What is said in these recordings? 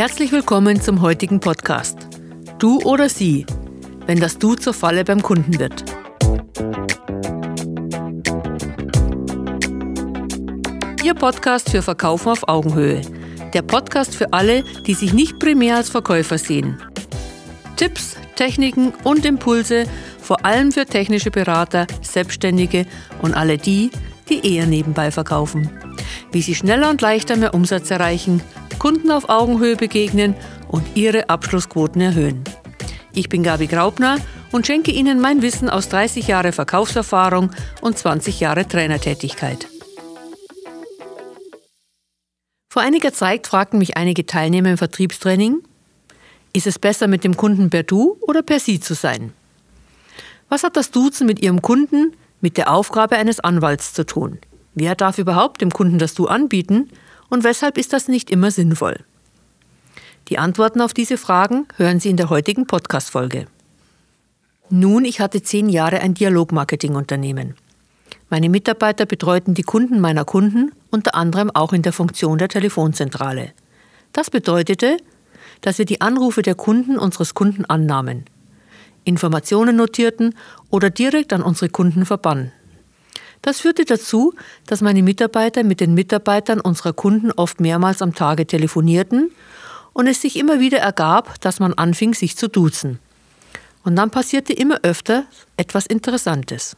Herzlich willkommen zum heutigen Podcast. Du oder sie, wenn das Du zur Falle beim Kunden wird. Ihr Podcast für Verkaufen auf Augenhöhe. Der Podcast für alle, die sich nicht primär als Verkäufer sehen. Tipps, Techniken und Impulse, vor allem für technische Berater, Selbstständige und alle die, die eher nebenbei verkaufen. Wie sie schneller und leichter mehr Umsatz erreichen, Kunden auf Augenhöhe begegnen und ihre Abschlussquoten erhöhen. Ich bin Gabi Graubner und schenke Ihnen mein Wissen aus 30 Jahre Verkaufserfahrung und 20 Jahre Trainertätigkeit. Vor einiger Zeit fragten mich einige Teilnehmer im Vertriebstraining, ist es besser mit dem Kunden per Du oder per Sie zu sein? Was hat das Duzen mit Ihrem Kunden mit der Aufgabe eines Anwalts zu tun? Wer darf überhaupt dem Kunden das Du anbieten und weshalb ist das nicht immer sinnvoll? Die Antworten auf diese Fragen hören Sie in der heutigen Podcast-Folge. Nun, ich hatte zehn Jahre ein Dialogmarketing-Unternehmen. Meine Mitarbeiter betreuten die Kunden meiner Kunden, unter anderem auch in der Funktion der Telefonzentrale. Das bedeutete, dass wir die Anrufe der Kunden unseres Kunden annahmen, Informationen notierten oder direkt an unsere Kunden verbanden. Das führte dazu, dass meine Mitarbeiter mit den Mitarbeitern unserer Kunden oft mehrmals am Tage telefonierten und es sich immer wieder ergab, dass man anfing, sich zu duzen. Und dann passierte immer öfter etwas Interessantes.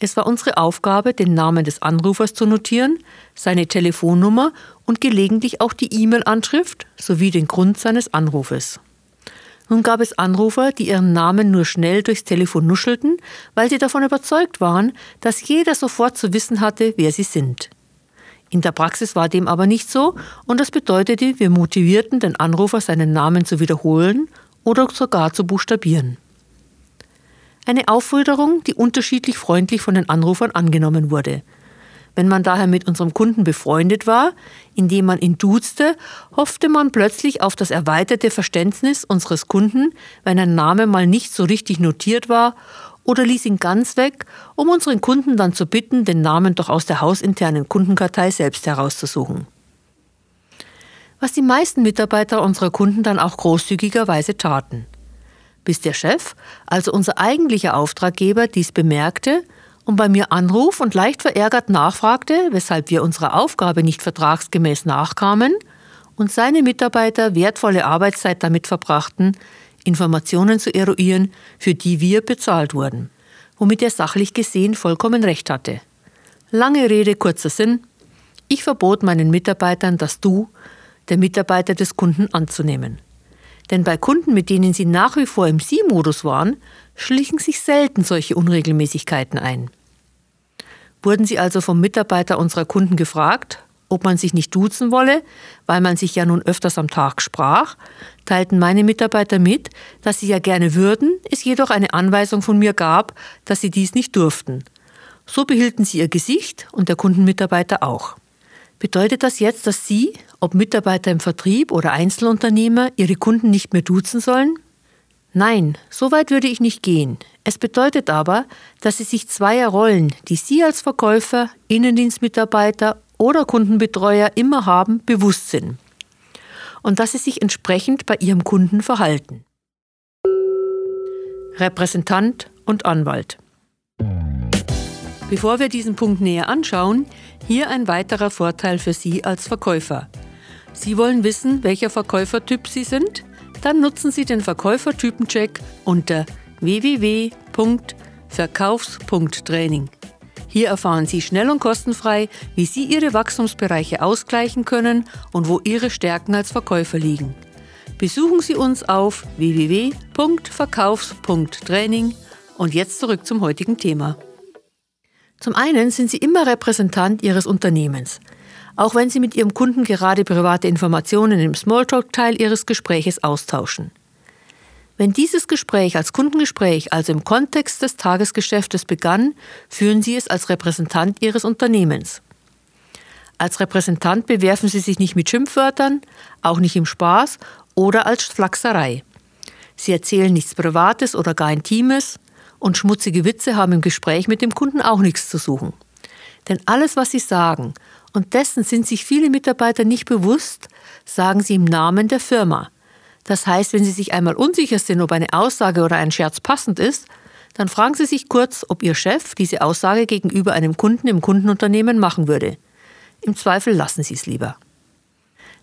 Es war unsere Aufgabe, den Namen des Anrufers zu notieren, seine Telefonnummer und gelegentlich auch die E-Mail-Anschrift sowie den Grund seines Anrufes. Nun gab es Anrufer, die ihren Namen nur schnell durchs Telefon nuschelten, weil sie davon überzeugt waren, dass jeder sofort zu wissen hatte, wer sie sind. In der Praxis war dem aber nicht so und das bedeutete, wir motivierten den Anrufer, seinen Namen zu wiederholen oder sogar zu buchstabieren. Eine Aufforderung, die unterschiedlich freundlich von den Anrufern angenommen wurde. Wenn man daher mit unserem Kunden befreundet war, indem man ihn duzte, hoffte man plötzlich auf das erweiterte Verständnis unseres Kunden, wenn ein Name mal nicht so richtig notiert war, oder ließ ihn ganz weg, um unseren Kunden dann zu bitten, den Namen doch aus der hausinternen Kundenkartei selbst herauszusuchen. Was die meisten Mitarbeiter unserer Kunden dann auch großzügigerweise taten bis der Chef, also unser eigentlicher Auftraggeber, dies bemerkte und bei mir anruf und leicht verärgert nachfragte, weshalb wir unserer Aufgabe nicht vertragsgemäß nachkamen und seine Mitarbeiter wertvolle Arbeitszeit damit verbrachten, Informationen zu eruieren, für die wir bezahlt wurden, womit er sachlich gesehen vollkommen recht hatte. Lange Rede, kurzer Sinn. Ich verbot meinen Mitarbeitern das Du der Mitarbeiter des Kunden anzunehmen. Denn bei Kunden, mit denen sie nach wie vor im Sie-Modus waren, schlichen sich selten solche Unregelmäßigkeiten ein. Wurden sie also vom Mitarbeiter unserer Kunden gefragt, ob man sich nicht duzen wolle, weil man sich ja nun öfters am Tag sprach, teilten meine Mitarbeiter mit, dass sie ja gerne würden, es jedoch eine Anweisung von mir gab, dass sie dies nicht durften. So behielten sie ihr Gesicht und der Kundenmitarbeiter auch. Bedeutet das jetzt, dass Sie, ob Mitarbeiter im Vertrieb oder Einzelunternehmer, Ihre Kunden nicht mehr duzen sollen? Nein, so weit würde ich nicht gehen. Es bedeutet aber, dass Sie sich zweier Rollen, die Sie als Verkäufer, Innendienstmitarbeiter oder Kundenbetreuer immer haben, bewusst sind. Und dass Sie sich entsprechend bei Ihrem Kunden verhalten. Repräsentant und Anwalt. Bevor wir diesen Punkt näher anschauen, hier ein weiterer Vorteil für Sie als Verkäufer. Sie wollen wissen, welcher Verkäufertyp Sie sind? Dann nutzen Sie den Verkäufertypencheck unter www.verkaufs.training. Hier erfahren Sie schnell und kostenfrei, wie Sie Ihre Wachstumsbereiche ausgleichen können und wo Ihre Stärken als Verkäufer liegen. Besuchen Sie uns auf www.verkaufs.training und jetzt zurück zum heutigen Thema. Zum einen sind Sie immer Repräsentant Ihres Unternehmens, auch wenn Sie mit Ihrem Kunden gerade private Informationen im Smalltalk-Teil Ihres Gespräches austauschen. Wenn dieses Gespräch als Kundengespräch also im Kontext des Tagesgeschäftes begann, führen Sie es als Repräsentant Ihres Unternehmens. Als Repräsentant bewerfen Sie sich nicht mit Schimpfwörtern, auch nicht im Spaß oder als Flachserei. Sie erzählen nichts Privates oder gar Intimes, und schmutzige Witze haben im Gespräch mit dem Kunden auch nichts zu suchen. Denn alles, was Sie sagen Und dessen sind sich viele Mitarbeiter nicht bewusst, sagen sie im Namen der Firma. Das heißt, wenn sie sich einmal unsicher sind, ob eine Aussage oder ein Scherz passend ist, dann fragen sie sich kurz, ob ihr Chef diese Aussage gegenüber einem Kunden im Kundenunternehmen machen würde. Im Zweifel lassen sie es lieber.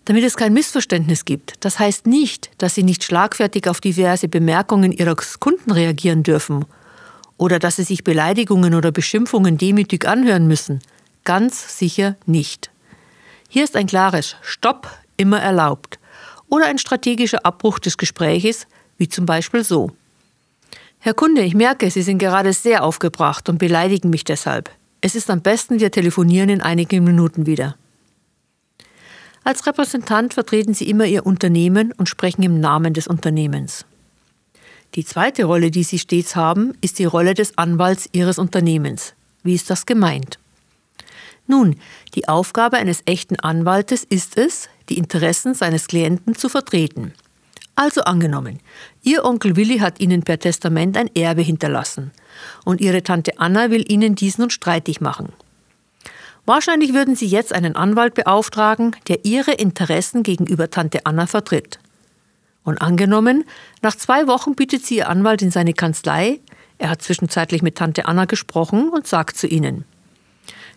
Damit es kein Missverständnis gibt, das heißt nicht, dass Sie nicht schlagfertig auf diverse Bemerkungen Ihres Kunden reagieren dürfen oder dass Sie sich Beleidigungen oder Beschimpfungen demütig anhören müssen. Ganz sicher nicht. Hier ist ein klares Stopp immer erlaubt oder ein strategischer Abbruch des Gespräches, wie zum Beispiel so. Herr Kunde, ich merke, Sie sind gerade sehr aufgebracht und beleidigen mich deshalb. Es ist am besten, wir telefonieren in einigen Minuten wieder. Als Repräsentant vertreten Sie immer Ihr Unternehmen und sprechen im Namen des Unternehmens. Die zweite Rolle, die Sie stets haben, ist die Rolle des Anwalts Ihres Unternehmens. Wie ist das gemeint? Nun, die Aufgabe eines echten Anwaltes ist es, die Interessen seines Klienten zu vertreten. Also angenommen, Ihr Onkel Willi hat Ihnen per Testament ein Erbe hinterlassen und Ihre Tante Anna will Ihnen diesen nun streitig machen. Wahrscheinlich würden Sie jetzt einen Anwalt beauftragen, der Ihre Interessen gegenüber Tante Anna vertritt. Und angenommen, nach zwei Wochen bittet Sie Ihr Anwalt in seine Kanzlei, er hat zwischenzeitlich mit Tante Anna gesprochen und sagt zu Ihnen,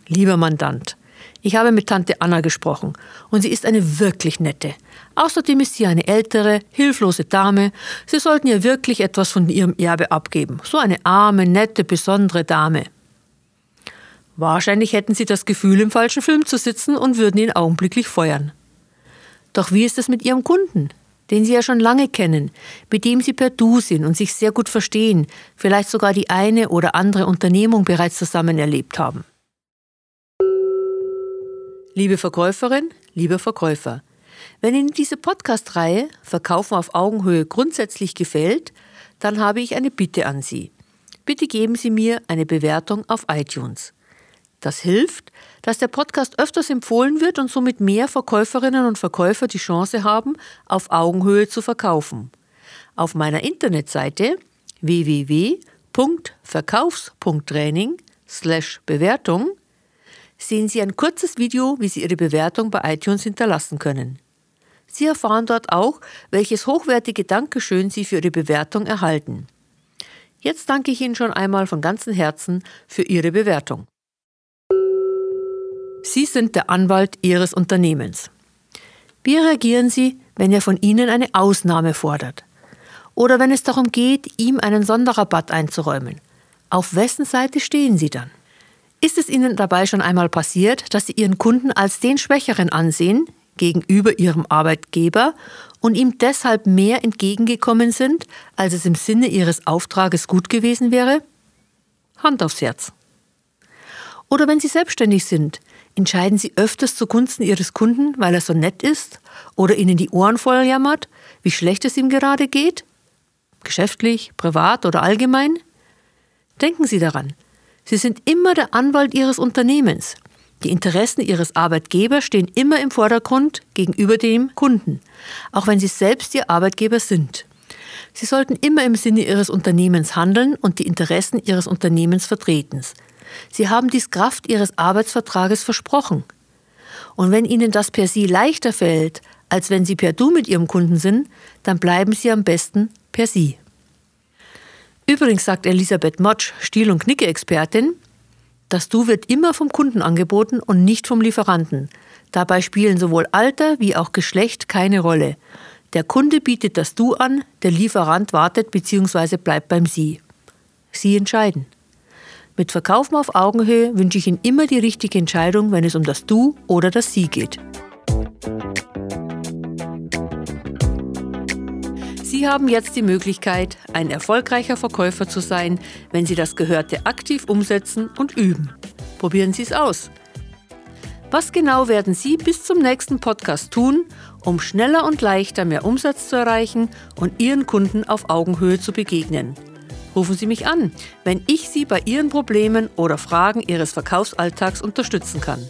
Lieber Mandant, ich habe mit Tante Anna gesprochen und sie ist eine wirklich nette. Außerdem ist sie eine ältere, hilflose Dame. Sie sollten ihr wirklich etwas von ihrem Erbe abgeben. So eine arme, nette, besondere Dame. Wahrscheinlich hätten sie das Gefühl, im falschen Film zu sitzen und würden ihn augenblicklich feuern. Doch wie ist es mit ihrem Kunden, den sie ja schon lange kennen, mit dem sie per Du sind und sich sehr gut verstehen, vielleicht sogar die eine oder andere Unternehmung bereits zusammen erlebt haben? Liebe Verkäuferin, lieber Verkäufer, wenn Ihnen diese Podcast-Reihe Verkaufen auf Augenhöhe grundsätzlich gefällt, dann habe ich eine Bitte an Sie. Bitte geben Sie mir eine Bewertung auf iTunes. Das hilft, dass der Podcast öfters empfohlen wird und somit mehr Verkäuferinnen und Verkäufer die Chance haben, auf Augenhöhe zu verkaufen. Auf meiner Internetseite www.verkaufs.training Bewertung sehen Sie ein kurzes Video, wie Sie Ihre Bewertung bei iTunes hinterlassen können. Sie erfahren dort auch, welches hochwertige Dankeschön Sie für Ihre Bewertung erhalten. Jetzt danke ich Ihnen schon einmal von ganzem Herzen für Ihre Bewertung. Sie sind der Anwalt Ihres Unternehmens. Wie reagieren Sie, wenn er von Ihnen eine Ausnahme fordert? Oder wenn es darum geht, ihm einen Sonderrabatt einzuräumen? Auf wessen Seite stehen Sie dann? Ist es Ihnen dabei schon einmal passiert, dass Sie Ihren Kunden als den Schwächeren ansehen gegenüber Ihrem Arbeitgeber und ihm deshalb mehr entgegengekommen sind, als es im Sinne Ihres Auftrages gut gewesen wäre? Hand aufs Herz. Oder wenn Sie selbstständig sind, Entscheiden Sie öfters zugunsten Ihres Kunden, weil er so nett ist oder Ihnen die Ohren voll jammert, wie schlecht es ihm gerade geht? Geschäftlich, privat oder allgemein? Denken Sie daran, Sie sind immer der Anwalt Ihres Unternehmens. Die Interessen Ihres Arbeitgebers stehen immer im Vordergrund gegenüber dem Kunden, auch wenn Sie selbst Ihr Arbeitgeber sind. Sie sollten immer im Sinne Ihres Unternehmens handeln und die Interessen Ihres Unternehmens vertreten. Sie haben dies Kraft Ihres Arbeitsvertrages versprochen. Und wenn Ihnen das per Sie leichter fällt, als wenn Sie per Du mit Ihrem Kunden sind, dann bleiben Sie am besten per Sie. Übrigens sagt Elisabeth Motsch, Stil- und Knicke-Expertin, das Du wird immer vom Kunden angeboten und nicht vom Lieferanten. Dabei spielen sowohl Alter wie auch Geschlecht keine Rolle. Der Kunde bietet das Du an, der Lieferant wartet bzw. bleibt beim Sie. Sie entscheiden. Mit Verkaufen auf Augenhöhe wünsche ich Ihnen immer die richtige Entscheidung, wenn es um das Du oder das Sie geht. Sie haben jetzt die Möglichkeit, ein erfolgreicher Verkäufer zu sein, wenn Sie das Gehörte aktiv umsetzen und üben. Probieren Sie es aus. Was genau werden Sie bis zum nächsten Podcast tun, um schneller und leichter mehr Umsatz zu erreichen und Ihren Kunden auf Augenhöhe zu begegnen? Rufen Sie mich an, wenn ich Sie bei Ihren Problemen oder Fragen Ihres Verkaufsalltags unterstützen kann.